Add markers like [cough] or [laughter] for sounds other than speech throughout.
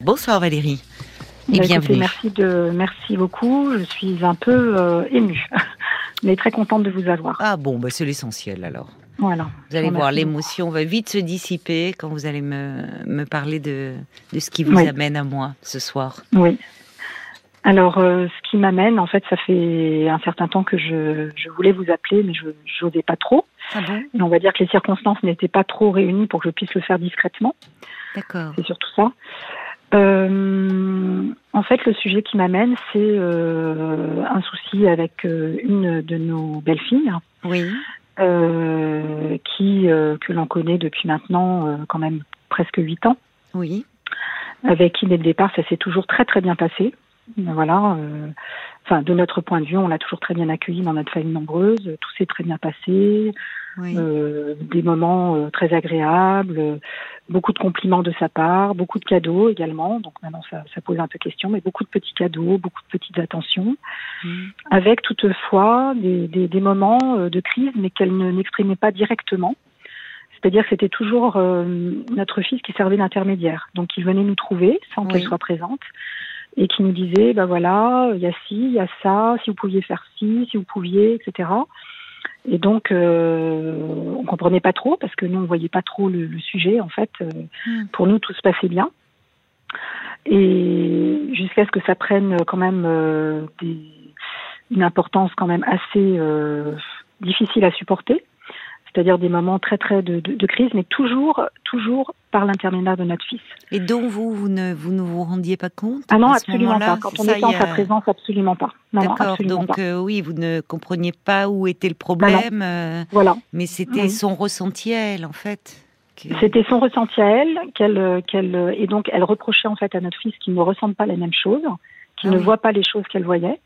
Bonsoir Valérie. Et Bah, bienvenue. écoutez, merci, de, merci beaucoup. Je suis un peu euh, émue, [laughs] mais très contente de vous avoir. Ah bon, bah c'est l'essentiel alors. Voilà. Vous allez voir, l'émotion va vite se dissiper quand vous allez me, me parler de, de ce qui vous Oui. amène à moi ce soir. Oui. Alors, euh, ce qui m'amène, en fait, ça fait un certain temps que je, je voulais vous appeler, mais je n'osais pas trop. Ah bon? Et on va dire que les circonstances n'étaient pas trop réunies pour que je puisse le faire discrètement. D'accord. C'est surtout ça. Euh, en fait, le sujet qui m'amène, c'est euh, un souci avec euh, une de nos belles filles. Oui. euh, qui que l'on connaît depuis maintenant quand même presque huit ans, Oui. avec qui dès le départ ça s'est toujours très très bien passé. Voilà, euh, enfin de notre point de vue, on l'a toujours très bien accueilli dans notre famille nombreuse, tout s'est très bien passé, Oui. euh, des moments euh, très agréables, euh, beaucoup de compliments de sa part, beaucoup de cadeaux également. Donc maintenant ça, ça pose un peu question, mais beaucoup de petits cadeaux, beaucoup de petites attentions Mm. avec toutefois des, des, des moments euh, de crise, mais qu'elle ne n'exprimait pas directement. C'est-à-dire que c'était toujours euh, notre fils qui servait d'intermédiaire. Donc il venait nous trouver sans Oui. qu'elle soit présente et qui nous disait, ben voilà, il y a ci, il y a ça, si vous pouviez faire ci, si vous pouviez, etc. Et donc euh, on comprenait pas trop parce que nous on voyait pas trop le, le sujet en fait. Euh, Mm. Pour nous tout se passait bien. Et jusqu'à ce que ça prenne quand même euh, des, une importance quand même assez euh, difficile à supporter, c'est-à-dire des moments très très de, de, de crise, mais toujours toujours par l'intermédiaire de notre fils. Et dont vous, vous ne vous, ne vous rendiez pas compte Ah non, absolument pas. Quand on était en sa présence, absolument pas. D'accord, donc pas. euh, oui, vous ne compreniez pas où était le problème, euh, Voilà. mais c'était Oui. son ressenti à elle, en fait. C'était son ressenti à elle, qu'elle, qu'elle, et donc elle reprochait en fait à notre fils qu'il ne ressente pas la même chose, qu'il Ah ne oui. voit pas les choses qu'elle voyait.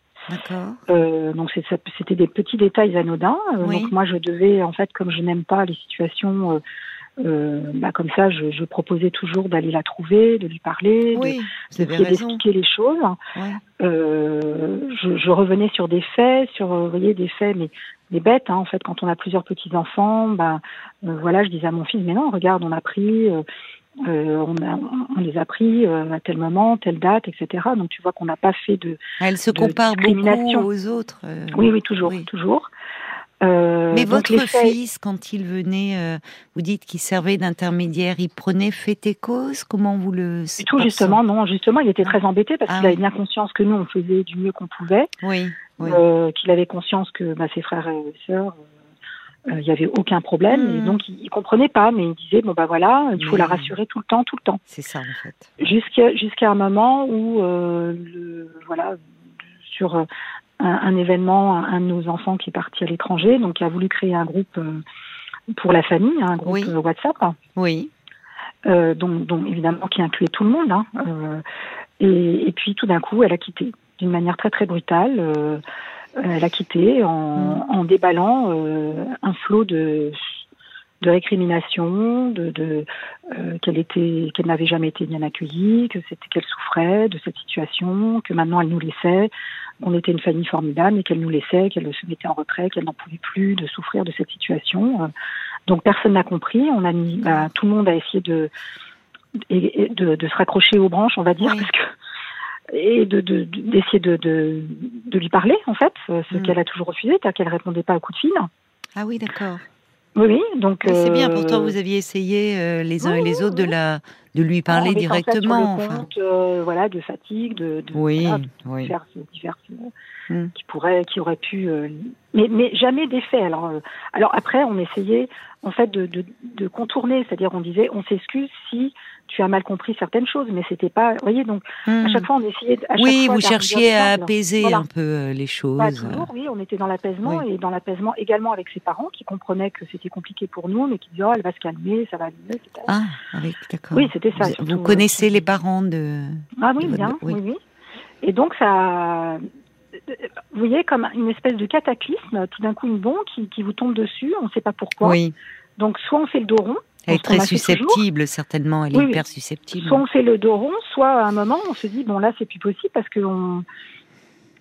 Euh, donc c'était des petits détails anodins. Euh, Oui. Donc moi je devais en fait comme je n'aime pas les situations euh, bah, comme ça, je, je proposais toujours d'aller la trouver, de lui parler, de- Oui, d'expliquer les choses. Ouais. Euh, je, je revenais sur des faits, sur vous voyez des faits, mais des bêtes. Hein, en fait, quand on a plusieurs petits enfants, bah euh, voilà, je disais à mon fils, mais non, regarde, on a pris. Euh, on, a, on les a pris euh, à tel moment, telle date, etc. Donc tu vois qu'on n'a pas fait de. Elle se de compare beaucoup aux autres. euh, Oui, oui, toujours, oui. toujours. Mais votre fils, quand il venait, vous dites qu'il servait d'intermédiaire, il prenait fait et cause? Comment vous le Du tout, justement, non, justement, il était très embêté parce Ah qu'il avait oui. bien conscience que nous, on faisait du mieux qu'on pouvait, Oui, oui. qu'il avait conscience que bah, ses frères et sœurs, il n'y avait aucun problème, et donc il, il comprenait pas, mais il disait, bon bah voilà, il faut la rassurer tout le temps, tout le temps, C'est ça, en fait. jusqu'à jusqu'à un moment où, euh, le, voilà, sur euh, un, un événement, un, de nos enfants qui est parti à l'étranger, donc il a voulu créer un groupe euh, pour la famille, un groupe Oui. euh, WhatsApp. Oui, euh, donc, donc évidemment qui incluait tout le monde. Hein, euh, et, et puis tout d'un coup, elle a quitté d'une manière très très brutale. Elle a quitté en, en déballant euh, un flot de de récriminations, de, de euh, qu'elle était, qu'elle n'avait jamais été bien accueillie, que c'était qu'elle souffrait de cette situation, que maintenant elle nous laissait, qu'on était une famille formidable, et qu'elle nous laissait, qu'elle se mettait en retrait, qu'elle n'en pouvait plus de souffrir de cette situation. Euh, Donc personne n'a compris. On a mis, bah, tout le monde a essayé de de, de se raccrocher aux branches, on va dire, Oui. parce que et de de- de- d'essayer de, de, de lui parler en fait, euh, ce Mm. qu'elle a toujours refusé, car qu'elle répondait pas au coup de fil. ah oui, d'accord. Oui. Donc Oui, c'est bien, euh, pourtant vous aviez essayé euh, les uns oui, et les oui, autres de, oui. la, de lui en parler directement. sur le Enfin. compte, euh, voilà, de fatigue, de, de Oui, voilà, oui. diverses, diverses, Mm. qui pourraient, qui auraient pu, euh, mais, mais jamais d'effet. Alors, euh, alors après, on essayait en fait de, de, de contourner, c'est-à-dire on disait, on s'excuse si tu as mal compris certaines choses, mais c'était pas, vous voyez, donc à chaque fois on essayait, à chaque Oui, vous cherchiez à apaiser Voilà. un peu euh, les choses. Pas toujours, oui, on était dans l'apaisement Oui. et dans l'apaisement également avec ses parents qui comprenaient que c'était compliqué pour nous, mais qui disaient oh, elle va se calmer, ça va aller mieux, etc. Ah, avec, d'accord. Oui, c'était ça, Vous, surtout, vous euh, connaissez les parents de. Ah oui, de bien, oui. oui. oui, Et donc ça, vous voyez, comme une espèce de cataclysme, tout d'un coup une bombe qui, qui vous tombe dessus, on ne sait pas pourquoi. Oui, Donc soit on fait le dos rond, elle est très susceptible, certainement. Elle est Oui, hyper susceptible. soit on fait le dos rond, soit à un moment on se dit bon là c'est plus possible parce que on...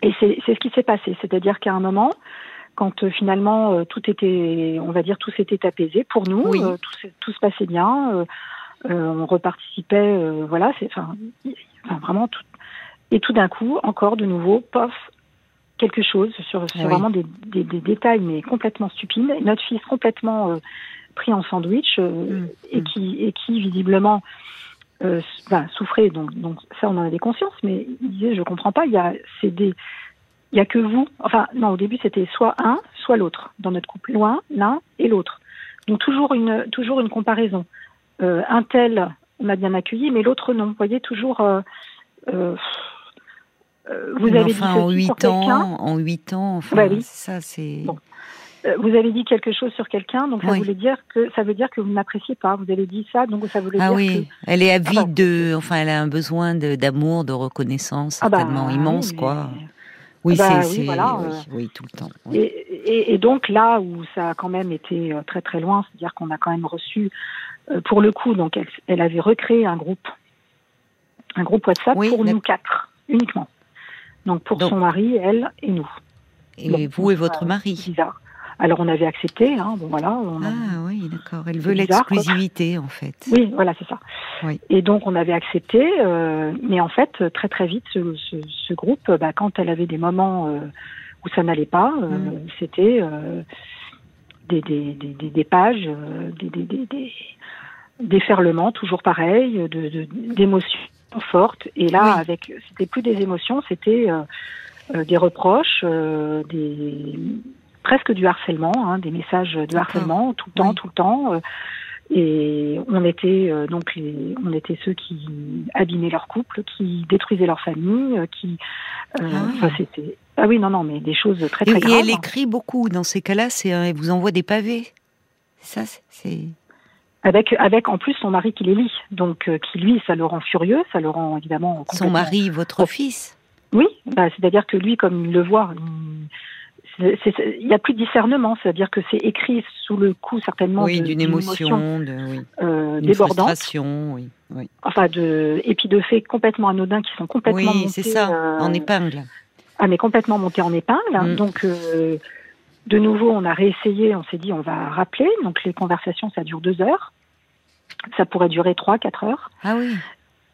et c'est ce qui s'est passé, c'est-à-dire qu'à un moment quand euh, finalement euh, tout était, on va dire tout s'était apaisé pour nous, Oui. euh, tout, se- tout se passait bien. on reparticipait, voilà, c'est, enfin, vraiment tout. Et tout d'un coup, encore de nouveau, pof, quelque chose sur, sur vraiment des, des, des, détails, mais complètement stupides. Notre fils complètement pris en sandwich mm. et qui et qui visiblement euh, ben, souffrait, donc, donc ça on en avait conscience, mais il disait je comprends pas, il y a c'est des il y a que vous, enfin non au début c'était soit un, soit l'autre dans notre couple, loin l'un et l'autre. Donc toujours une toujours une comparaison. Euh, un tel on a bien accueilli, mais l'autre non. Vous voyez toujours. Euh, vous avez enfin, dit en huit ans, en huit ans, enfin, bah oui. ça c'est. Bon. Euh, vous avez dit quelque chose sur quelqu'un, donc ça voulait dire que ça veut dire que vous n'appréciez pas. Vous avez dit ça, donc ça voulait ah dire oui. Elle est avide de, enfin, elle a un besoin d'amour, de, reconnaissance ah bah certainement immense, quoi. Oui, bah c'est, oui, voilà, oui, euh. oui, tout le temps. Et, et, et, donc là où ça a quand même été très très loin, c'est-à-dire qu'on a quand même reçu, pour le coup, donc elle, elle avait recréé un groupe, un groupe WhatsApp pour nous quatre uniquement. Donc pour son mari, elle et nous. Et vous et votre mari. Bizarre. Alors on avait accepté, hein, bon voilà. ah oui, d'accord. Elle veut l'exclusivité en fait. Oui, voilà, c'est ça. Et donc on avait accepté, euh, mais en fait très très vite ce, ce, ce groupe, bah, quand elle avait des moments euh, où ça n'allait pas, euh, mm. c'était euh, des, des, des, des, pages, des, des, des, des déferlements toujours pareil, de, d'émotions fortes. Et là, avec, c'était plus des émotions, c'était des reproches, des presque du harcèlement, hein, des messages de harcèlement tout le temps, tout le temps. Euh, et on était euh, donc les, on était ceux qui abîmaient leur couple, qui détruisaient leur famille, euh, qui euh, ah. c'était ah oui non non mais des choses très très et, graves. Et elle écrit beaucoup dans ces cas-là, c'est elle vous envoie des pavés. Ça c'est avec avec en plus son mari qui les lit, donc qui lui ça le rend furieux, ça le rend évidemment. Son mari, votre fils. Oui, bah, c'est-à-dire que lui, comme il le voit, il, n'y a plus de discernement, c'est-à-dire que c'est écrit sous le coup certainement d'une émotion, de, oui. euh, débordante, oui, oui. enfin de et puis de faits complètement anodins qui sont complètement oui, c'est ça, euh, en épingle. Ah mais complètement montés en épingle. Mm. Donc euh, de nouveau, on a réessayé, on s'est dit on va rappeler. Donc les conversations, ça dure deux heures. Ça pourrait durer trois, quatre heures. Ah oui.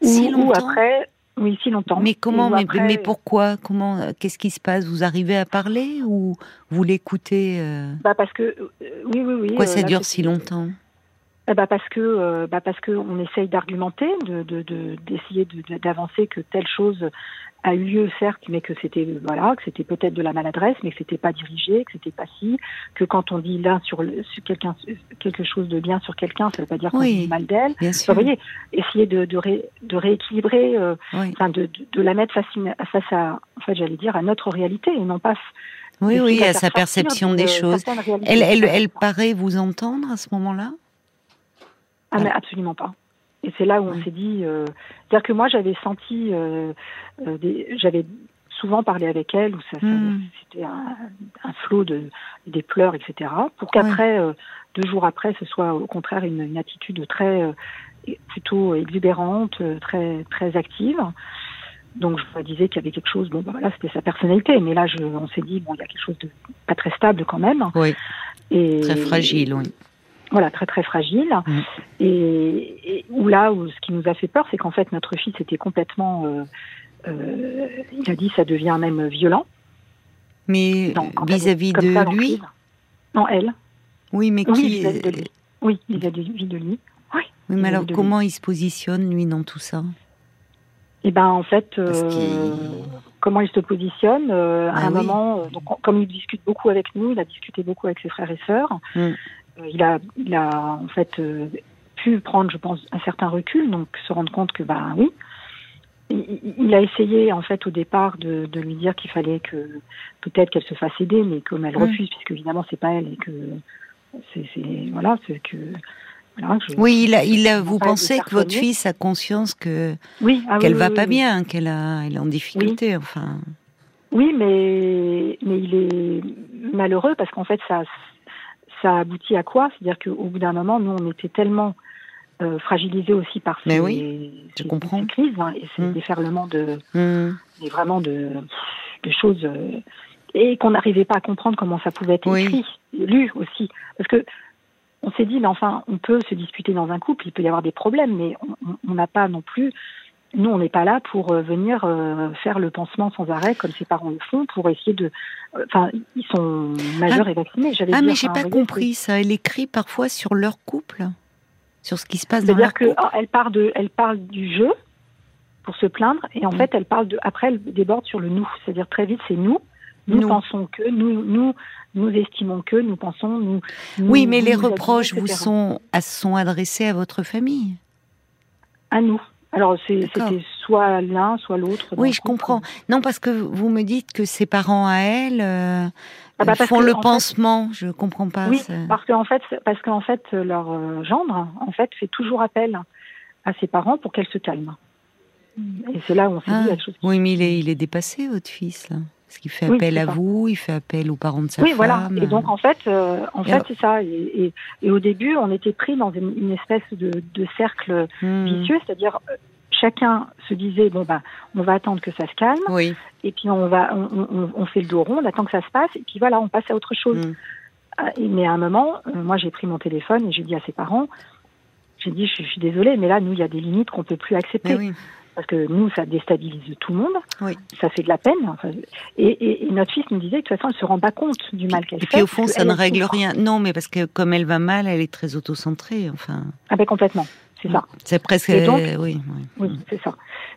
Si ou après, oui, si longtemps. Mais comment mais, mais, pourquoi? Comment euh, Qu'est-ce qui se passe? Vous arrivez à parler ou vous l'écoutez euh? Bah parce que euh, oui, oui, oui. Pourquoi ça dure si longtemps? Eh bah parce que bah parce que on essaye d'argumenter, de d'essayer de, d'avancer que telle chose a eu lieu certes, mais que c'était voilà, que c'était peut-être de la maladresse, mais que c'était pas dirigé, que c'était pas si, que quand on dit l'un sur, sur quelqu'un quelque chose de bien sur quelqu'un, ça veut pas dire qu'on dit mal d'elle. Vous voyez, essayer de de, de rééquilibrer, euh, de, de, la mettre face, face à, en fait, j'allais dire à notre réalité et non pas oui, oui, à sa perception des choses. Elle, elle, elle paraît vous entendre à ce moment-là? Ah, mais absolument pas. Et c'est là où on s'est dit, euh, c'est-à-dire que moi j'avais senti, euh, euh, j'avais souvent parlé avec elle, où ça, hmm. c'était un, un, flot de des pleurs, etc. Pour qu'après, euh, deux jours après, ce soit au contraire une, une attitude très euh, plutôt exubérante, très très active. Donc je me disais qu'il y avait quelque chose. Bon, ben voilà, c'était sa personnalité, mais là, je, on s'est dit bon, il y a quelque chose de pas très stable quand même. Oui. Et, très fragile, oui voilà, très très fragile. Mm. Et, et, où là, où ce qui nous a fait peur, c'est qu'en fait notre fils était complètement, euh, euh, il a dit, ça devient même violent. Mais vis-à-vis de lui Non, elle. Oui, mais qui Oui, vis-à-vis de lui. Oui, vis-à-vis de lui. Oui. oui mais alors comment il se positionne lui dans tout ça? Eh ben en fait, euh, comment il se positionne à ah un moment, euh, donc comme il discute beaucoup avec nous, il a discuté beaucoup avec ses frères et sœurs. Mm. Euh, il a, il a en fait euh, pu prendre, je pense, un certain recul, donc se rendre compte que, bah oui, il, a essayé en fait au départ de, de lui dire qu'il fallait que peut-être qu'elle se fasse aider, mais comme elle refuse, puisque évidemment c'est pas elle et que c'est voilà, c'est que voilà, oui, il a, il a, vous pensez que votre fils a conscience que oui, ah qu'elle va pas bien, qu'elle a, elle est en difficulté, enfin. Oui, mais mais il est malheureux parce qu'en fait ça ça aboutit à quoi? C'est-à-dire qu'au bout d'un moment, nous, on était tellement euh, fragilisés aussi par ces, oui, ces, ces crises hein, et ces mmh. déferlements de, mmh. vraiment de, de choses euh, et qu'on n'arrivait pas à comprendre comment ça pouvait être écrit, lu aussi, parce que on s'est dit, mais enfin, on peut se disputer dans un couple, il peut y avoir des problèmes, mais on n'a pas non plus nous, on n'est pas là pour euh, venir euh, faire le pansement sans arrêt comme ses parents le font pour essayer de. Euh, enfin, ils sont majeurs ah, et vaccinés. Ah, mais j'ai pas compris ça. Elle écrit parfois sur leur couple, sur ce qui se passe dans leur couple. C'est-à-dire qu'elle parle de, elle parle du jeu pour se plaindre et en mm. fait, elle parle de. Après, elle déborde sur le nous. C'est-à-dire très vite, c'est nous. Nous, pensons que, nous, nous, nous estimons que, nous pensons, nous. oui, mais les reproches vous sont, sont adressés à votre famille. À nous. Alors c'était soit l'un, soit l'autre. Oui, je comprends. Non, parce que vous me dites que ses parents à elle euh, ah bah, font le pansement. Je je comprends pas. Oui, parce qu'en fait, parce qu'en fait, leur euh, gendre, en fait, fait toujours appel à ses parents pour qu'elle se calme. Et c'est là où on s'est dit ah. chose. Oui, mais il est, il est dépassé, votre fils. Là. Parce qu'il fait appel à vous, il fait appel aux parents de sa oui, femme. Oui, voilà. Et donc, en fait, euh, en fait c'est ça. Et, et, au début, on était pris dans une, espèce de, de cercle hmm. vicieux, c'est-à-dire euh, chacun se disait bon bah on va attendre que ça se calme oui. et puis on va on, on, fait le dos rond on attend que ça se passe et puis voilà on passe à autre chose hmm. ah, mais à un moment euh, moi j'ai pris mon téléphone et j'ai dit à ses parents j'ai dit je, suis désolée mais là nous il y a des limites qu'on peut plus accepter oui parce que nous, ça déstabilise tout le monde, oui. ça fait de la peine. et, notre fils nous disait que de toute façon, elle se rend pas compte du mal qu'elle fait. Et puis au fond, ça ne règle rien. Non, mais parce que comme elle va mal, elle est très autocentrée. Enfin. Ah ben complètement, c'est ça. C'est presque. Donc, oui, oui. c'est ça.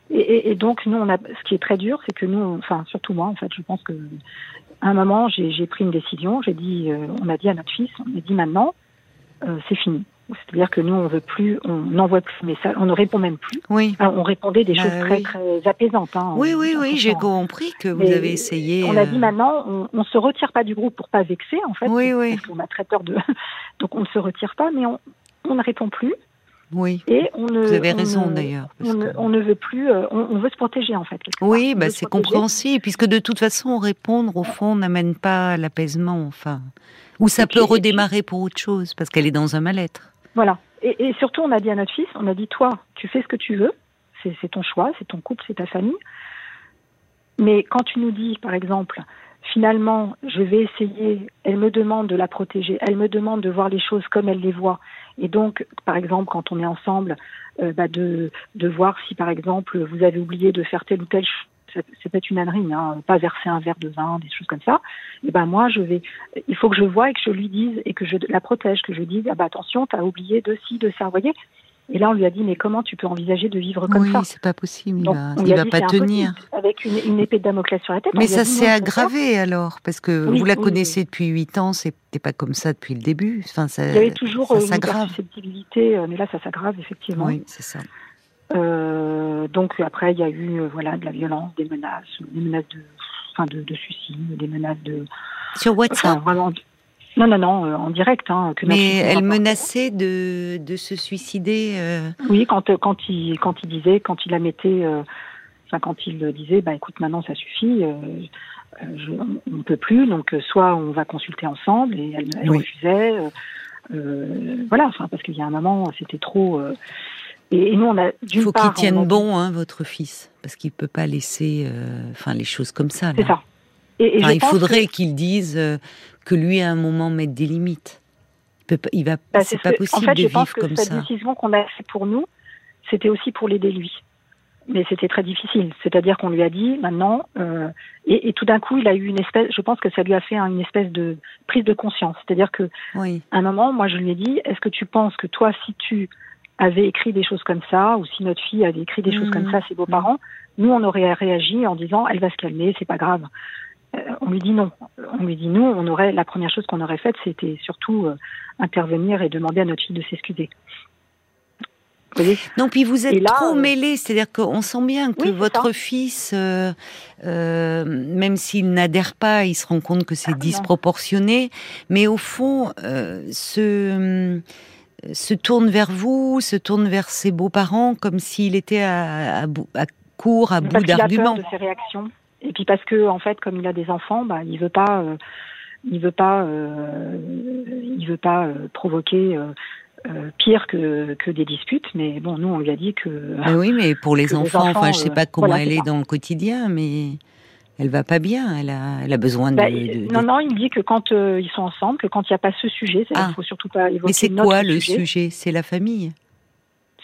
Et, donc nous, on a, ce qui est très dur, c'est que nous, enfin surtout moi, en fait, je pense que à un moment, j'ai pris une décision. J'ai dit, euh, on a dit à notre fils, on a dit maintenant, euh, c'est fini. C'est-à-dire que nous, on veut plus, on n'envoie plus de messages, on ne répond même plus. Oui. on répondait des bah choses très, très apaisantes. Hein, oui, oui, oui, j'ai compris que vous avez essayé. On a dit euh, maintenant, on, ne se retire pas du groupe pour pas vexer, en fait. Oui, oui. Parce qu'on a très peur de. [laughs] Donc on ne se retire pas, mais on, on ne répond plus. Oui. Et on ne, vous avez raison d'ailleurs. On, ne veut plus, euh, on, veut se protéger en fait. Oui, bah, c'est compréhensible, puisque de toute façon, répondre au fond n'amène pas l'apaisement, enfin. Ou ça peut redémarrer pour autre chose, parce qu'elle est dans un mal-être. Voilà. Et, surtout, on a dit à notre fils, on a dit, toi, tu fais ce que tu veux, c'est ton choix, c'est ton couple, c'est ta famille. Mais quand tu nous dis, par exemple, finalement, je vais essayer, elle me demande de la protéger, elle me demande de voir les choses comme elle les voit. Et donc, par exemple, quand on est ensemble, euh, bah de, de voir si, par exemple, vous avez oublié de faire telle ou telle chose c'est peut-être une ânerie, hein, pas verser un verre de vin, des choses comme ça. Et ben moi, je vais, il faut que je vois et que je lui dise et que je la protège, que je dise, ah bah attention, t'as oublié de ci, de ça, vous voyez. Et là, on lui a dit, mais comment tu peux envisager de vivre comme ça? Oui, c'est pas possible. il va, va pas tenir. Avec une, épée de Damoclès sur la tête. Mais ça s'est aggravé alors, parce que vous la connaissez depuis 8 ans, c'était pas comme ça depuis le début. Enfin, ça, il y avait toujours une susceptibilité, euh, mais là, ça s'aggrave effectivement. Oui, c'est ça. Euh, donc après, il y a eu euh, voilà de la violence, des menaces, des menaces de, enfin, de, de suicide, des menaces de. Sur WhatsApp. non, non, non, euh, en direct. Hein, que Mais elle menaçait de, de se suicider. Oui, quand quand il quand il disait, quand il la mettait, enfin quand il disait, bah écoute, maintenant ça suffit. Je, on ne peut plus, donc soit on va consulter ensemble, et elle, elle refusait. voilà, enfin parce qu'il y a un moment, c'était trop. Et, nous, on a Il faut qu'il tienne bon, hein, votre fils, parce qu'il peut pas laisser, euh, enfin, les choses comme ça. C'est ça. Et, il faudrait qu'il dise euh, que lui, à un moment, mette des limites. Il, peut, il va, bah, c'est pas possible en fait, de vivre comme ça. Cette décision qu'on a fait pour nous, c'était aussi pour l'aider lui. Mais c'était très difficile. C'est-à-dire qu'on lui a dit maintenant, euh, et, tout d'un coup, il a eu une espèce. Je pense que ça lui a fait une espèce de prise de conscience. C'est-à-dire que, oui. à un moment, moi, je lui ai dit, est-ce que tu penses que toi, si tu avait écrit des choses comme ça, ou si notre fille avait écrit des choses comme ça à ses beaux-parents, nous, on aurait réagi en disant, elle va se calmer, c'est pas grave. Euh, on lui dit non. On lui dit non. On aurait la première chose qu'on aurait faite, c'était surtout euh, intervenir et demander à notre fille de s'excuser. non, puis vous êtes trop euh, mêlé, c'est-à-dire qu'on sent bien que votre fils, même s'il n'adhère pas, il se rend compte que c'est ah, disproportionné, mais au fond, ce se tourne vers vous, se tourne vers ses beaux-parents comme s'il était à, à, à court, à bout d'arguments. de ses réactions. Et puis parce que en fait, comme il a des enfants, bah, il veut pas, euh, il veut pas, euh, il veut pas euh, provoquer. pire que, que des disputes, mais bon, nous on lui a dit que. oui, mais pour [laughs] les enfants, enfin, je sais pas comment elle est dans le quotidien, mais elle va pas bien. Elle a, elle a besoin de, bah, Non, non, il me dit que quand euh, ils sont ensemble, que quand il n'y a pas ce sujet, il ah. faut surtout pas évoquer. Mais c'est quoi le sujet C'est la famille?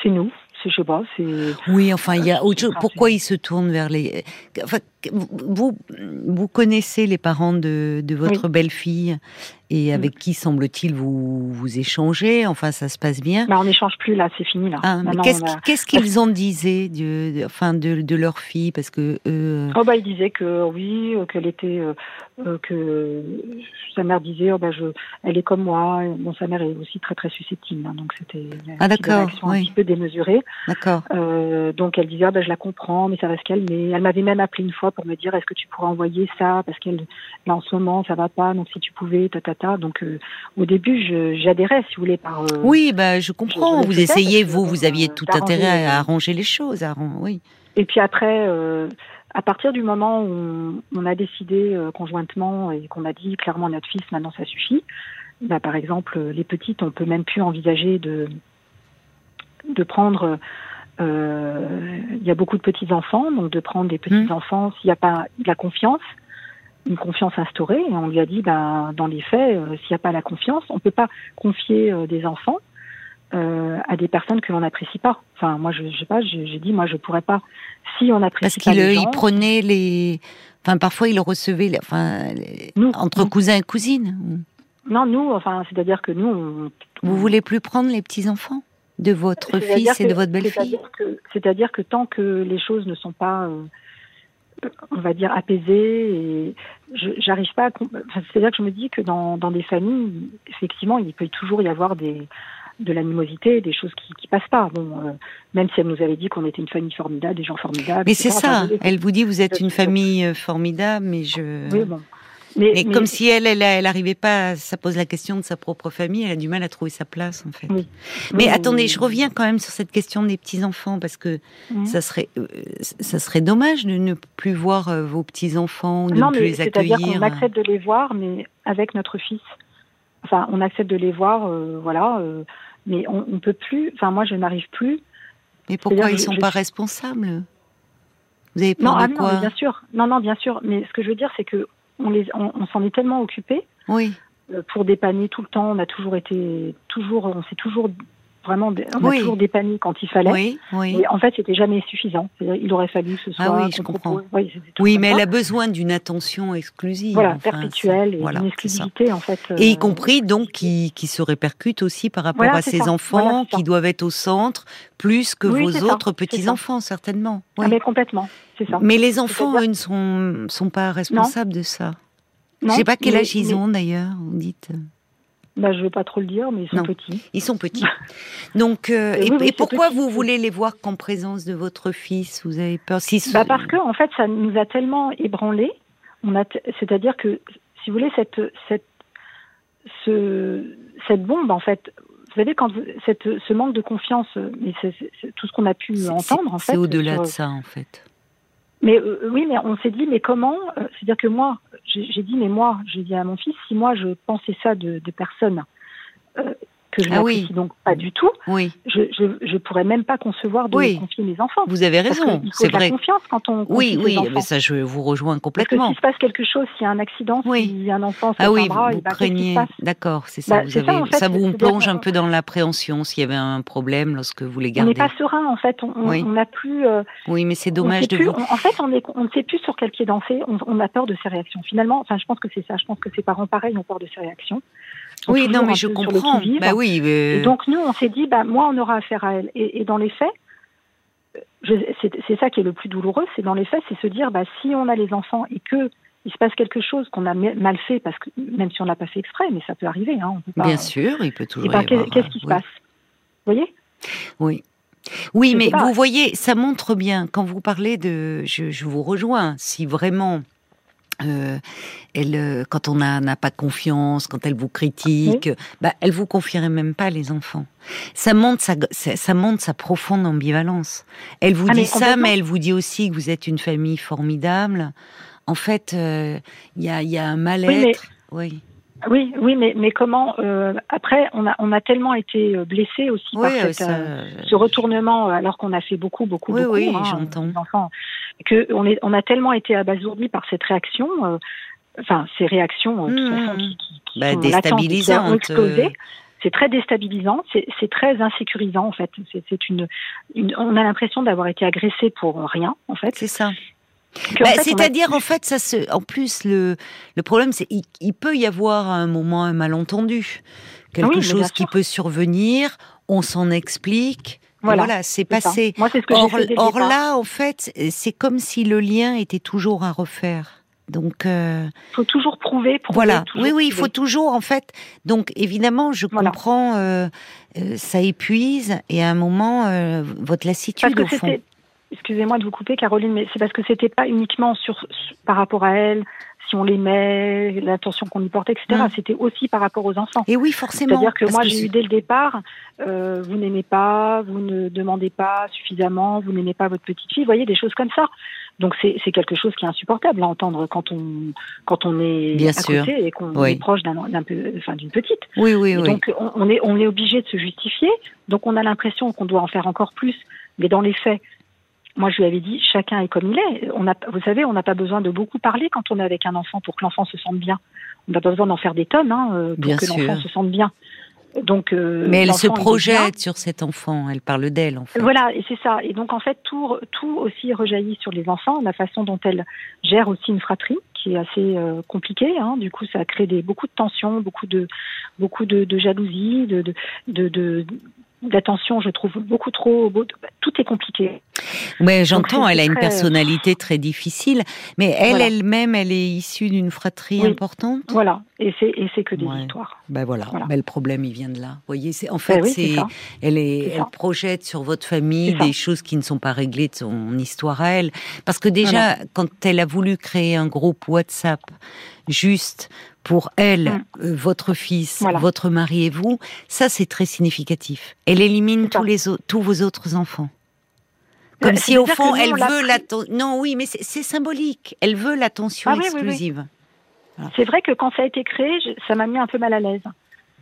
C'est nous je sais pas, c'est. Oui, enfin, il y a autre chose. Pourquoi ils se tournent vers les. Enfin, vous, vous connaissez les parents de, de votre belle-fille et avec qui semble-t-il vous vous échangez Enfin, ça se passe bien? Bah, on n'échange plus là, c'est fini là. Ah, qu'est-ce qu'ils en disaient de, enfin, de, de, leur fille? Parce que euh, oh bah ils disaient que oui, euh, qu'elle était, euh, que sa mère disait, oh bah je, elle est comme moi. Bon, sa mère est aussi très très susceptible, hein, donc c'était ah, d'accord, oui. un petit peu démesurée. D'accord. donc elle disait, oh, bah je la comprends, mais ça va se calmer. Elle m'avait même appelé une fois pour me dire, est-ce que tu pourrais envoyer ça parce qu'elle là en ce moment ça va pas, donc si tu pouvais, ta donc euh, au début, j'adhérais, si vous voulez, par. Euh, oui, bah je comprends. vous essayez, vous, vous aviez tout intérêt à arranger les choses, oui. Et puis après, euh, à partir du moment où on, a décidé conjointement et qu'on a dit clairement à notre fils, maintenant ça suffit. Bah, par exemple, les petites, on peut même plus envisager de de prendre. Il y a beaucoup de petits enfants, donc de prendre des petits mmh. enfants s'il n'y a pas de la confiance une confiance instaurée et on lui a dit ben, dans les faits euh, s'il n'y a pas la confiance on peut pas confier euh, des enfants euh, à des personnes que l'on n'apprécie pas. Enfin moi je, je sais pas j'ai dit moi je pourrais pas. Si on apprécie parce qu'il il prenait les enfin parfois il recevait enfin entre cousins et cousines. Non nous enfin c'est à dire que nous on... vous voulez plus prendre les petits enfants de votre fils et de votre belle-fille? c'est à dire que tant que les choses ne sont pas on va dire apaisé et j'arrive pas à c'est-à-dire que je me dis que dans, dans des familles effectivement il peut toujours y avoir des de l'animosité, des choses qui, qui passent pas. Bon, euh, même si elle nous avait dit qu'on était une famille formidable, des gens formidables. Mais c'est ça. Elle vous dit vous êtes une famille euh, formidable, mais je. Oui, bon. Mais, comme si elle, elle, elle arrivait pas, ça pose la question de sa propre famille, elle a du mal à trouver sa place en fait. Mais attendez, je reviens quand même sur cette question des petits enfants parce que ça serait, euh, ça serait dommage de ne plus voir euh, vos petits enfants, de ne plus les accueillir. C'est-à-dire qu'on accepte de les voir, mais avec notre fils. Enfin, on accepte de les voir, euh, voilà, mais on, ne peut plus. Enfin, moi, je n'arrive plus. Mais pourquoi ils ne sont pas responsables? Vous avez peur non, de ah quoi? non, bien sûr. Non, non, bien sûr. Mais ce que je veux dire, c'est que on, les, on, s'en est tellement occupé. Oui. Euh, pour dépanner tout le temps, on a toujours été, toujours, on s'est toujours vraiment, on a toujours dépanné quand il fallait. Oui, oui. Et en fait, c'était jamais suffisant. Il aurait fallu que ce soit. Ah oui, je comprends. Oui, mais elle a besoin d'une attention exclusive. Voilà, perpétuelle et une exclusivité en fait. Et y euh, compris donc qui, qui se répercute aussi par rapport à ses enfants qui doivent être au centre plus que vos autres petits enfants certainement. Ah, mais complètement. Mais les enfants, eux, ne sont, sont pas responsables de ça. Je ne sais pas quel âge ils ont d'ailleurs, vous dites. Bah, je ne veux pas trop le dire, mais ils sont petits. Ils sont petits. [laughs] Donc, euh, et, pourquoi vous voulez les voir qu'en présence de votre fils? Vous avez peur si bah Parce que, en fait, ça nous a tellement ébranlés. C'est-à-dire que, si vous voulez, cette, cette, ce, cette bombe, en fait, vous savez, quand cette, ce manque de confiance, c'est tout ce qu'on a pu entendre, en fait. C'est au-delà de ça, en fait. Mais euh, oui, mais on s'est dit, mais comment euh, C'est-à-dire que moi, j'ai dit, mais moi, j'ai dit à mon fils, si moi je pensais ça de, de personnes euh, que je ah oui. donc pas du tout, oui. je, je, je pourrais même pas concevoir de confier mes enfants. Vous avez raison, c'est vrai. confiance quand on oui, oui, mais ça je vous rejoins complètement. Parce que s'il se passe quelque chose, s'il y a un accident, oui. s'il y a un enfant ah oui, bras, vous craignez, d'accord, c'est ça. Bah, vous avez, ça, vous plonge un peu dans l'appréhension s'il y avait un problème lorsque vous les gardez. On n'est pas serein en fait, on n'a plus. Euh, oui, mais c'est dommage de vous. en fait, on, est, on ne sait plus sur quel pied danser. On, on a peur de ses réactions. Finalement, enfin, je pense que c'est ça. Je pense que ses parents pareil ont peur de ses réactions. Oui, non, mais je comprends. Bah oui, Et donc nous, on s'est dit, bah moi, on aura affaire à elle. Et, dans les faits, c'est ça qui est le plus douloureux, c'est dans les faits, c'est se dire, bah si on a les enfants et que il se passe quelque chose qu'on a mal fait, parce que même si on l'a pas fait exprès, mais ça peut arriver. Hein, Bien sûr, il peut toujours. Ben, qu'est-ce qui se passe? Vous voyez? Oui. Oui, mais vous voyez, ça montre bien quand vous parlez de. Je, je vous rejoins. Si vraiment euh, elle, euh, quand on n'a pas confiance, quand elle vous critique, bah, elle vous confierait même pas les enfants. Ça montre sa, ça montre sa profonde ambivalence. Elle vous ah, dit ça, mais elle vous dit aussi que vous êtes une famille formidable. En fait, il euh, y, a, y, a, un mal-être. Oui, Oui, oui, mais, mais comment euh, après on a on a tellement été euh, blessé aussi par ce retournement alors qu'on a fait beaucoup beaucoup oui, beaucoup oui, hein, j'entends. enfants que on est on a tellement été abasourdi par cette réaction enfin ces réactions mmh, mmh. qui, qui, qui bah, déstabilisantes c'est très déstabilisant, c'est très insécurisant en fait. C'est une, on a l'impression d'avoir été agressé pour rien en fait. C'est ça. Bah, c'est-à-dire, en fait, ça se. En plus, le, le problème, c'est il, peut y avoir un moment un malentendu, quelque chose qui peut survenir. On s'en explique. Voilà, c'est passé. Moi, ce que or, or là, en fait, c'est comme si le lien était toujours à refaire. Donc, euh, faut toujours prouver. voilà. oui, oui, il faut toujours, en fait. Donc, évidemment, je comprends, euh, euh, ça épuise et à un moment, euh, votre lassitude au fond. Excusez-moi de vous couper, Caroline, mais c'est parce que c'était pas uniquement sur, par rapport à elle, si on l'aimait, l'attention qu'on y portait, etc. Mm. C'était aussi par rapport aux enfants. Et oui, forcément. C'est-à-dire que moi, j'ai eu dès le départ, euh, vous n'aimez pas, vous ne demandez pas suffisamment, vous n'aimez pas votre petite fille, vous voyez, des choses comme ça. Donc c'est quelque chose qui est insupportable à entendre quand on quand on est Bien à sûr. côté et qu'on est proche d'un peu, enfin d'une petite. Oui, oui, oui. Donc on, est on est obligé de se justifier. Donc on a l'impression qu'on doit en faire encore plus, mais dans les faits, moi, je lui avais dit, chacun est comme il est. On a, vous savez, on n'a pas besoin de beaucoup parler quand on est avec un enfant pour que l'enfant se sente bien. On n'a pas besoin d'en faire des tonnes hein, euh, pour que l'enfant se sente bien. Donc, euh, mais elle se projette sur cet enfant, elle parle d'elle en fait. Voilà, et c'est ça. Et donc en fait, tout, tout aussi rejaillit sur les enfants, la façon dont elle gère aussi une fratrie qui est assez euh, compliquée. Hein. Du coup, ça crée des, beaucoup de tensions, beaucoup de, beaucoup de, de jalousie, de, de, de, d'attention, je trouve beaucoup trop. Tout est compliqué. Mais j'entends, elle a une personnalité très difficile, mais elle elle-même, elle est issue d'une fratrie importante. Voilà, et c'est et c'est que des histoires. Ben voilà, Ben, le problème il vient de là. Vous voyez, c'est en fait ben c'est elle est, elle projette sur votre famille des choses qui ne sont pas réglées de son histoire à elle, parce que déjà quand elle a voulu créer un groupe WhatsApp juste pour elle, mm. euh, votre fils, votre mari et vous, ça c'est très significatif. Elle élimine tous, les tous vos autres enfants. Comme si au fond elle veut l'attention. Non, oui, mais c'est symbolique. Elle veut l'attention ah exclusive. C'est vrai que quand ça a été créé, ça m'a mis un peu mal à l'aise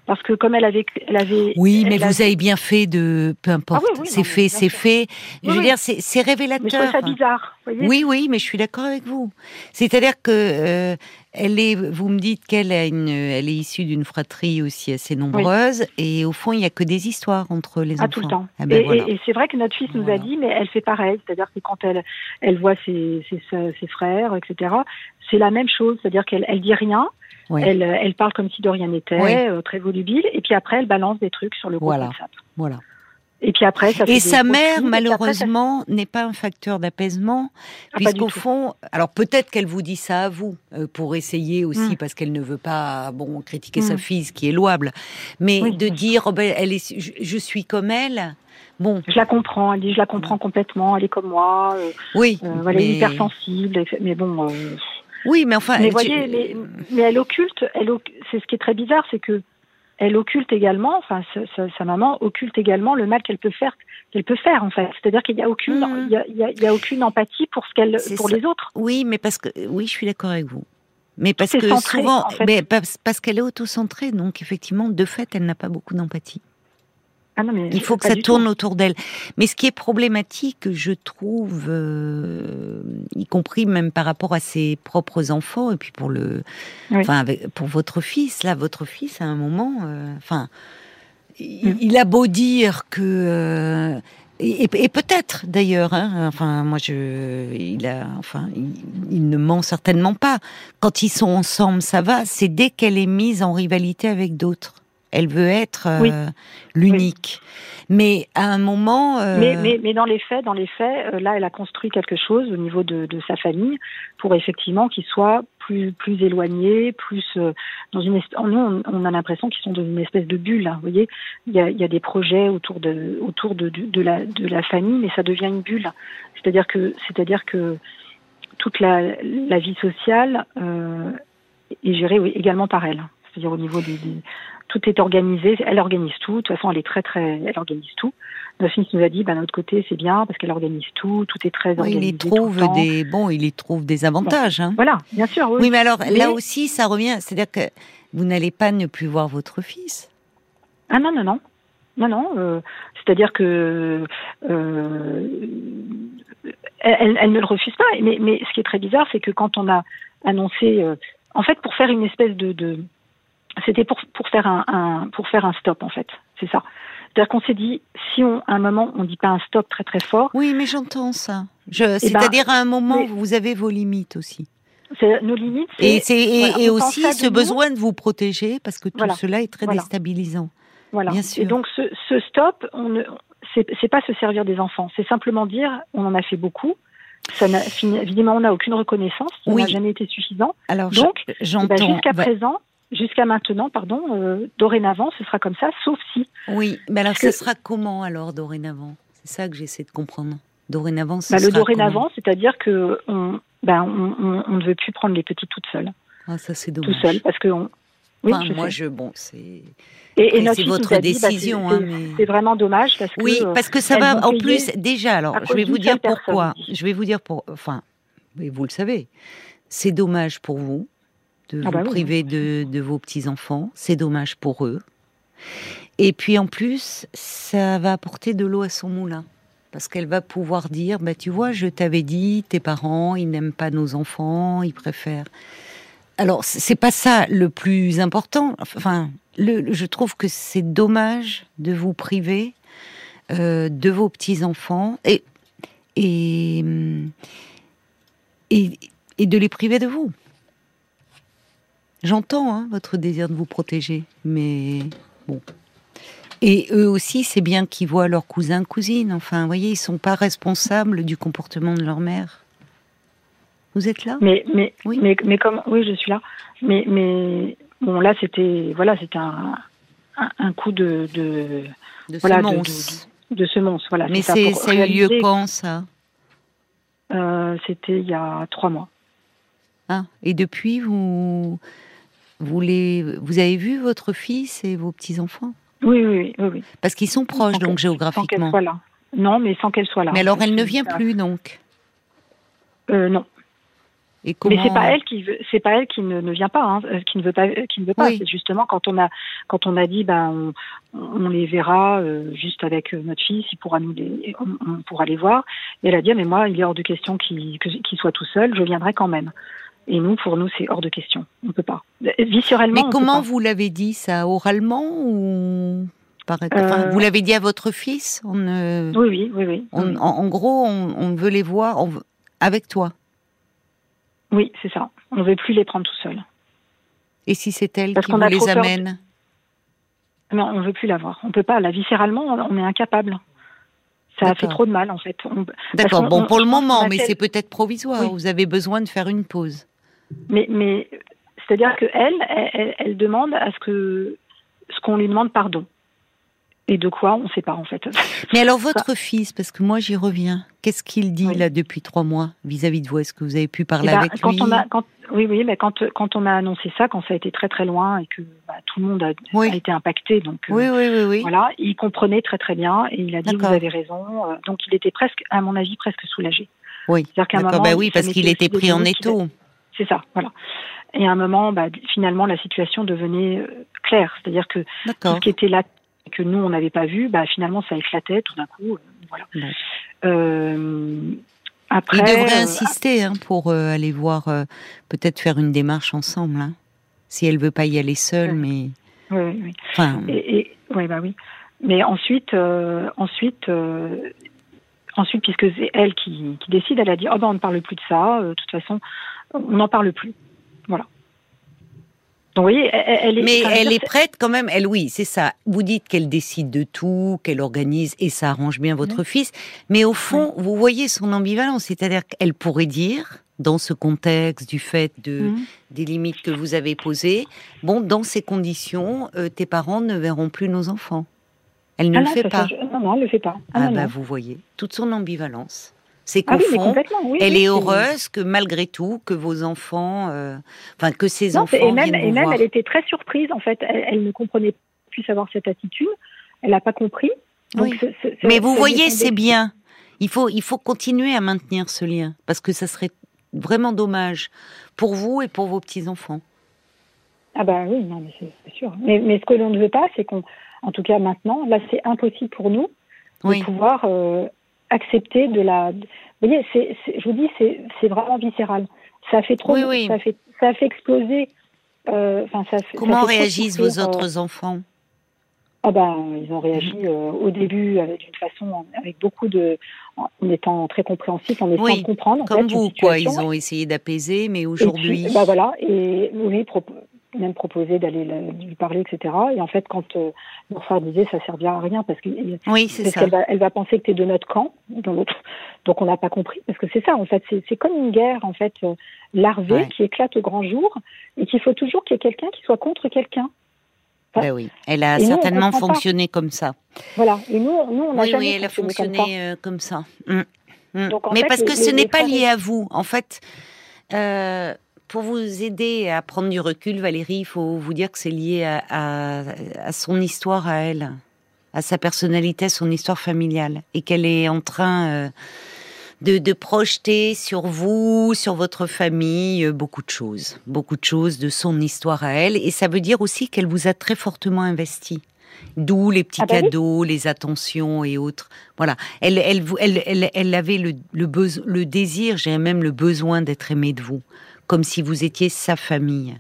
parce que comme elle avait, elle avait. Oui, mais vous avez bien fait de, peu importe, ah c'est fait, c'est fait. Je veux dire, c'est révélateur. Mais ça bizarre. oui, oui, mais je suis d'accord avec vous. C'est-à-dire que euh, elle est, vous me dites qu'elle a une, elle est issue d'une fratrie aussi assez nombreuse, et au fond, il n'y a que des histoires entre les enfants. Ah, tout le temps. Ah, ben et, c'est vrai que notre fils nous a dit, mais elle fait pareil, c'est-à-dire que quand elle, elle voit ses, ses, ses frères, etc., c'est la même chose, c'est-à-dire qu'elle, elle dit rien. Elle, elle parle comme si de rien n'était, euh, très volubile, et puis après elle balance des trucs sur le groupe voilà. WhatsApp. Voilà. Et puis après, ça Et sa mère, malheureusement, n'est pas un facteur d'apaisement, ah, puisqu'au fond, alors peut-être qu'elle vous dit ça à vous euh, pour essayer aussi, mm. parce qu'elle ne veut pas, bon, critiquer sa mm. fille, ce qui est louable, mais de dire, oh ben, elle est, je, suis comme elle. Bon. Je la comprends, elle dit, je la comprends complètement, elle est comme moi. oui. elle est hypersensible, mais bon. Oui, mais enfin. Mais voyez, mais, elle occulte, elle, c'est ce qui est très bizarre, c'est que elle occulte également, enfin sa, maman occulte également le mal qu'elle peut faire, qu'elle peut faire en fait. C'est-à-dire qu'il n'y a aucune, hmm. il y a, aucune empathie pour ce qu'elle, pour les autres. Oui, mais parce que, oui, je suis d'accord avec vous. Mais parce que souvent, mais parce qu'elle est auto-centrée, donc effectivement, de fait, elle n'a pas beaucoup d'empathie. Ah il faut que ça tourne autour d'elle. Mais ce qui est problématique, je trouve, euh, y compris même par rapport à ses propres enfants, et puis pour le, enfin, pour votre fils, là, votre fils, à un moment, euh, enfin, il, a beau dire que. Euh, et, peut-être d'ailleurs, hein, enfin moi je, il a, enfin il, ne ment certainement pas. Quand ils sont ensemble, ça va. C'est dès qu'elle est mise en rivalité avec d'autres. Elle veut être euh, l'unique. Mais à un moment. Euh, mais, mais, dans les faits, dans les faits, euh, là, elle a construit quelque chose au niveau de, de sa famille pour effectivement qu'ils soient plus plus éloignés, plus dans une. Nous, on, a l'impression qu'ils sont dans une espèce de bulle. Hein, vous voyez, il y a, il y a des projets autour de autour de, de, la de la famille, mais ça devient une bulle. C'est-à-dire que c'est-à-dire que toute la, la vie sociale est gérée également par elle. C'est-à-dire au niveau des tout est organisé, elle organise tout. De toute façon, elle est très très, elle organise tout. Notre fils nous a dit, bah, notre côté, c'est bien parce qu'elle organise tout, tout est très organisé. il y trouve des bon, il y trouve des avantages. Hein. Voilà, bien sûr. Oui, mais alors là aussi, ça revient, c'est-à-dire que vous n'allez pas ne plus voir votre fils? Ah non, non, non. Non, non. Euh, c'est-à-dire que euh, elle, elle, ne le refuse pas. Mais, mais ce qui est très bizarre, c'est que quand on a annoncé, euh, en fait, pour faire une espèce de, de c'était pour, pour faire un, un, pour faire un stop en fait, c'est ça. C'est-à-dire qu'on s'est dit, si on, à un moment on dit pas un stop très très fort. Oui, mais j'entends ça. Eh ben, c'est-à-dire à un moment vous avez vos limites aussi. Nos limites. Et, et, aussi ce besoin de vous protéger parce que tout cela est très déstabilisant. Voilà. Bien sûr. Et donc ce, ce stop, on ne, c'est pas se servir des enfants, c'est simplement dire on en a fait beaucoup. Ça évidemment, on n'a aucune reconnaissance, ça n'a jamais été suffisant. Alors, Donc, eh ben, jusqu'à présent, jusqu'à maintenant, pardon, euh, dorénavant, ce sera comme ça, sauf si. Oui, mais alors ce sera comment alors dorénavant? C'est ça que j'essaie de comprendre. Dorénavant, ce bah, Le dorénavant, c'est-à-dire que on, ben, on, on, ne veut plus prendre les petites toutes seules. Ah, ça c'est dommage. Tout seul, parce que on, oui, moi, je bon, c'est. Et, c'est votre bah, décision. Hein, c'est vraiment dommage parce que. Oui, parce que ça va. En plus, déjà, alors, je vais vous dire pourquoi. Je vais vous dire pour. Enfin, vous le savez. C'est dommage pour vous de ah vous bah priver de, de vos petits enfants. C'est dommage pour eux. Et puis en plus, ça va apporter de l'eau à son moulin. Parce qu'elle va pouvoir dire, bah, tu vois, je t'avais dit, tes parents, ils n'aiment pas nos enfants, ils préfèrent alors, c'est pas ça le plus important. Enfin, le, je trouve que c'est dommage de vous priver euh, de vos petits enfants et et, et de les priver de vous. J'entends hein, votre désir de vous protéger, mais bon. Et eux aussi, c'est bien qu'ils voient leurs cousins, cousines. Enfin, vous voyez, ils sont pas responsables du comportement de leur mère. Vous êtes là? Mais mais oui. mais mais comme oui, je suis là. Mais mais bon là c'était voilà c'était un, un, coup de de, de voilà semonce. De, de, de, semonce voilà. Mais c'est ça a eu lieu quand ça? Euh, C'était il y a trois mois. Ah et depuis vous vous les vous avez vu votre fils et vos petits enfants oui, oui, oui, oui, Parce qu'ils sont proches, donc géographiquement. Sans qu'elle soit là. Non, mais sans qu'elle soit là. Mais alors, elle ne vient plus, donc euh, Non. Mais c'est pas elle qui veut, c'est pas elle qui ne, ne, vient pas, hein, euh, qui ne veut pas, qui ne veut pas. C'est justement quand on a, quand on a dit, ben, on, on les verra euh, juste avec euh, notre fils, il pourra nous les, on, pourra les voir. Et elle a dit, ah, mais moi, il est hors de question qu'il qu soit tout seul, je viendrai quand même. Et nous, pour nous, c'est hors de question. On peut pas. Viscérellement. Mais comment vous l'avez dit ça oralement ou enfin, Vous l'avez dit à votre fils on, Oui, oui, oui, oui. On, en, en, gros, on, on, veut les voir veut, avec toi. Oui, c'est ça. On ne veut plus les prendre tout seuls. Et si c'est elle qui vous les amène Non, on ne veut plus la voir. On ne peut pas. La viscéralement, on est incapable. Ça a fait trop de mal, en fait. D'accord. Bon, pour le moment, mais c'est peut-être provisoire. Vous avez besoin de faire une pause. Mais, mais c'est-à-dire que elle, elle, demande à ce que ce qu'on lui demande pardon. Et de quoi, on ne sait pas en fait. [laughs] Mais alors votre fils, parce que moi j'y reviens, qu'est-ce qu'il dit là depuis trois mois vis-à-vis de vous? Est-ce que vous avez pu parler eh ben, avec quand lui? on a, quand, Oui, oui, mais quand, quand on a annoncé ça, quand ça a été très très loin et que bah, tout le monde a, a, été impacté, donc oui, oui, oui, oui, voilà, il comprenait très très bien et il a dit vous avez raison. Euh, donc il était presque, à mon avis, presque soulagé. Oui, d'accord, bah oui, parce qu'il était pris en étau. C'est ça, voilà. Et à un moment, bah, finalement, la situation devenait euh, claire, c'est-à-dire que tout ce qui était là que nous on n'avait pas vu, bah finalement ça éclatait tout d'un coup. Euh, voilà. Euh, après, Il devrait euh, insister hein, pour aller voir, peut-être faire une démarche ensemble. Hein, si elle veut pas y aller seule, mais. Oui, oui. Enfin... Et, oui, bah oui. Mais ensuite, ensuite, ensuite, puisque c'est elle qui, qui, décide, elle a dit, oh ben on ne parle plus de ça. de toute façon, on n'en parle plus. Voilà. Mais elle est prête quand même. Elle, oui, c'est ça. Vous dites qu'elle décide de tout, qu'elle organise et ça arrange bien votre fils. Mais au fond, vous voyez son ambivalence. C'est-à-dire qu'elle pourrait dire, dans ce contexte du fait de mhm. des limites que vous avez posées, bon, dans ces conditions, euh, tes parents ne verront plus nos enfants. Elle ne ah le fait pas. Non, non, elle le fait pas. Ah, ah bah, vous voyez toute son ambivalence c'est ah qu'au fond, elle est heureuse que malgré tout, que vos enfants, euh, enfin que ses enfants et même, et même elle était très surprise en fait. Elle, ne comprenait plus savoir cette attitude. Elle n'a pas compris. Mais vous voyez, c'est bien. Il faut, il faut continuer à maintenir ce lien parce que ça serait vraiment dommage pour vous et pour vos petits enfants. Ah ben oui, non, mais c'est sûr. Mais, mais, ce que l'on ne veut pas, c'est qu'on, en tout cas maintenant, là, c'est impossible pour nous de pouvoir euh, accepter de la. Vous voyez, je vous dis, c'est vraiment viscéral. Ça fait trop. Ça fait, ça fait exploser. Euh, ça Comment réagissent vos autres enfants? ah ben, ils ont réagi euh, au début d'une façon, avec beaucoup de, en étant très compréhensifs, en essayant de comprendre. Comme vous, quoi. Ils ont essayé d'apaiser, mais aujourd'hui. Bah voilà, et oui, même proposé d'aller lui parler, etc. Et en fait, quand euh, disait ça servira à rien parce oui, qu'elle va, elle va penser que tu es de notre camp, dans l'autre. Donc on n'a pas compris parce que c'est ça en fait, c'est comme une guerre en fait euh, larvée qui éclate au grand jour et qu'il faut toujours qu'il y ait quelqu'un qui soit contre quelqu'un. ben oui, elle a certainement fonctionné comme ça. Voilà, et nous, nous on a oui, oui, elle a fonctionné comme ça. Euh, mm. Mm. Mais parce que ce n'est pas lié à vous. En fait, euh, pour vous aider à prendre du recul, Valérie, il faut vous dire que c'est lié à, son histoire à elle, à sa personnalité, à son histoire familiale, et qu'elle est en train euh, de, projeter sur vous, sur votre famille, euh, beaucoup de choses, beaucoup de choses de son histoire à elle, et ça veut dire aussi qu'elle vous a très fortement investi. D'où les petits ah bah cadeaux, les attentions et autres. Voilà. Elle, elle, elle, elle, avait le, le, le désir, j'ai même le besoin d'être aimée de vous comme si vous étiez sa famille.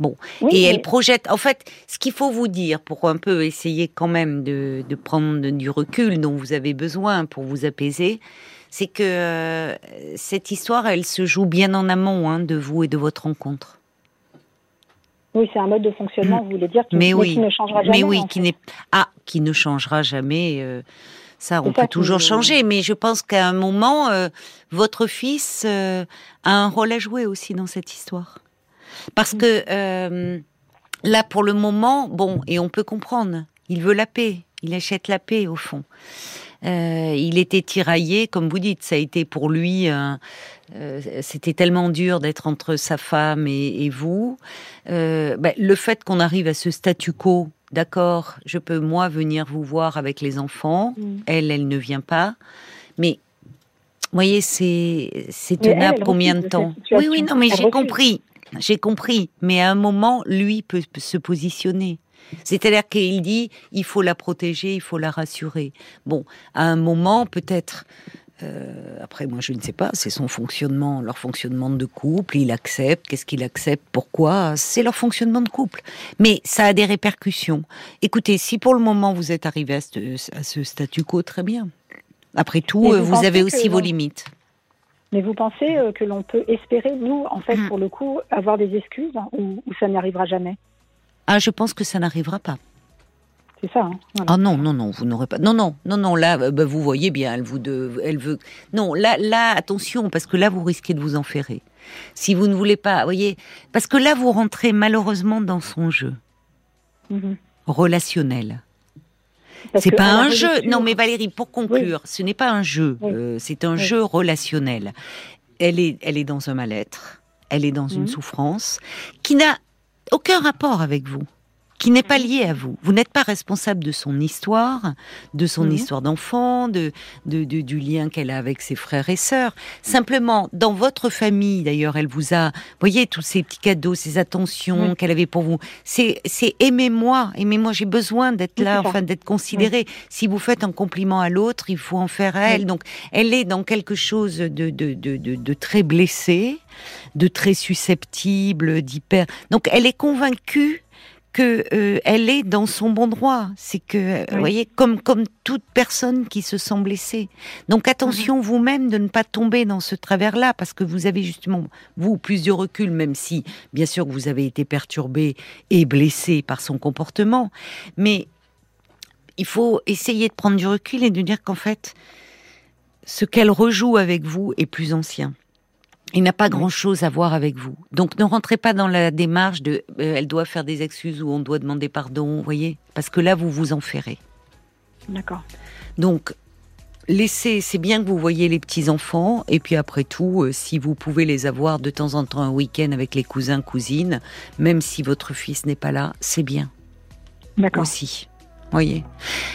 Bon, et elle projette. En fait, ce qu'il faut vous dire pour un peu essayer quand même de, prendre du recul dont vous avez besoin pour vous apaiser, c'est que euh, cette histoire, elle se joue bien en amont hein, de vous et de votre rencontre. Oui, c'est un mode de fonctionnement, vous voulez dire, qui, mais oui, ne changera jamais. Mais oui, qui n'est ah, qui ne changera jamais. Euh, ça, on peut toujours changer, mais je pense qu'à un moment, euh, votre fils euh, a un rôle à jouer aussi dans cette histoire. Parce que euh, là, pour le moment, bon, et on peut comprendre, il veut la paix, il achète la paix au fond. il était tiraillé, comme vous dites, ça a été pour lui, c'était tellement dur d'être entre sa femme et, vous. Ben, le fait qu'on arrive à ce statu quo d'accord, je peux moi venir vous voir avec les enfants, mm. elle, elle ne vient pas, mais vous voyez, c'est c'est tenable combien de temps Oui, oui, non, mais j'ai compris, j'ai compris, mais à un moment, lui peut se positionner. C'est-à-dire qu'il dit, il faut la protéger, il faut la rassurer. Bon, à un moment, peut-être, euh, après, moi, je ne sais pas, c'est son fonctionnement, leur fonctionnement de couple, il accepte, qu'est-ce qu'il accepte, pourquoi, c'est leur fonctionnement de couple. Mais ça a des répercussions. Écoutez, si pour le moment vous êtes arrivé à ce, statu quo, très bien. Après tout, vous, avez aussi vos limites. Mais vous pensez euh, que l'on peut espérer, nous, en fait, hmm. pour le coup, avoir des excuses hein, ou, ou ça n'arrivera jamais? Ah, je pense que ça n'arrivera pas. C'est ça. Hein, ah non, non, non, vous n'aurez pas. Non, non, non, non. Là, euh, bah, vous voyez bien, elle vous, de... elle veut. Non, là, là, attention, parce que là, vous risquez de vous enferrer. Si vous ne voulez pas, voyez, parce que là, vous rentrez malheureusement dans son jeu mhm. relationnel. C'est pas un jeu. Non, mais Valérie, pour conclure, ce n'est pas un jeu. Euh, c'est un jeu relationnel. Elle est, elle est dans un mal-être. Elle est dans une mhm. souffrance qui n'a aucun rapport avec vous qui n'est pas lié à vous. Vous n'êtes pas responsable de son histoire, de son mhm. histoire d'enfant, de, de, du lien qu'elle a avec ses frères et sœurs. Simplement, dans votre famille, d'ailleurs, elle vous a, voyez, tous ces petits cadeaux, ces attentions qu'elle avait pour vous. C'est, c'est aimez-moi, aimez-moi, j'ai besoin d'être là, enfin, d'être considérée. Si vous faites un compliment à l'autre, il faut en faire à elle. Donc, elle est dans quelque chose de, de, de, de, de très blessé, de très susceptible, d'hyper. Donc, elle est convaincue que euh, elle est dans son bon droit. C'est que, vous voyez, comme comme toute personne qui se sent blessée. Donc attention mhm. vous-même de ne pas tomber dans ce travers-là, parce que vous avez justement vous plus de recul, même si bien sûr vous avez été perturbé et blessé par son comportement, mais il faut essayer de prendre du recul et de dire qu'en fait, ce qu'elle rejoue avec vous est plus ancien il n'a pas grand-chose à voir avec vous. Donc ne rentrez pas dans la démarche de euh, elle doit faire des excuses ou on doit demander pardon, vous voyez Parce que là, vous vous en ferez. D'accord. Donc, laissez, c'est bien que vous voyez les petits-enfants, et puis après tout, euh, si vous pouvez les avoir de temps en temps un week-end avec les cousins, cousines, même si votre fils n'est pas là, c'est bien. D'accord. Aussi. Voyez.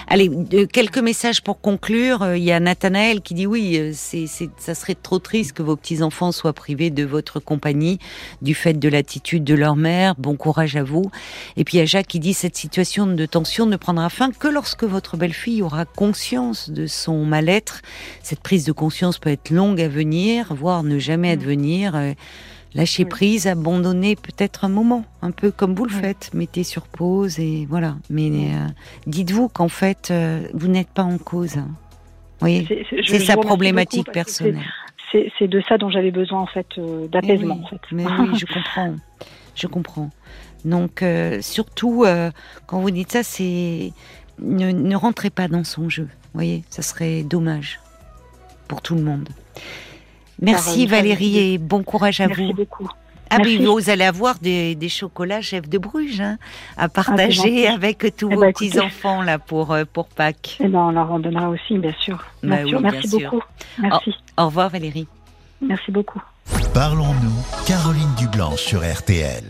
Allez, quelques messages pour conclure. Euh, il y a Nathanaël qui dit oui, euh, c'est, ça serait trop triste que vos petits-enfants soient privés de votre compagnie du fait de l'attitude de leur mère. Bon courage à vous. Et puis il y a Jacques qui dit cette situation de tension ne prendra fin que lorsque votre belle-fille aura conscience de son mal-être. Cette prise de conscience peut être longue à venir, voire ne jamais mmh. advenir. Lâcher prise, abandonner peut-être un moment, un peu comme vous le faites, mettez sur pause et voilà. Mais euh, dites-vous qu'en fait, euh, vous n'êtes pas en cause. Hein. Oui, c'est sa problématique personnelle. C'est de ça dont j'avais besoin en fait, euh, d'apaisement. en fait. Mais oui, je [laughs] comprends, je comprends. Donc surtout quand vous dites ça, c'est ne, ne rentrez pas dans son jeu. Voyez, ça serait dommage pour tout le monde. Merci Valérie et bon courage à vous. Merci beaucoup. Ah oui, vous allez avoir des, chocolats chef de Bruges hein, à partager ah, avec tous eh vos ben, petits enfants là pour euh, pour Pâques. Eh ben, on leur en donnera aussi, bien sûr. Bah Merci beaucoup. Merci. Au, revoir Valérie. Merci beaucoup. Parlons-nous, Caroline Dublanc sur RTL.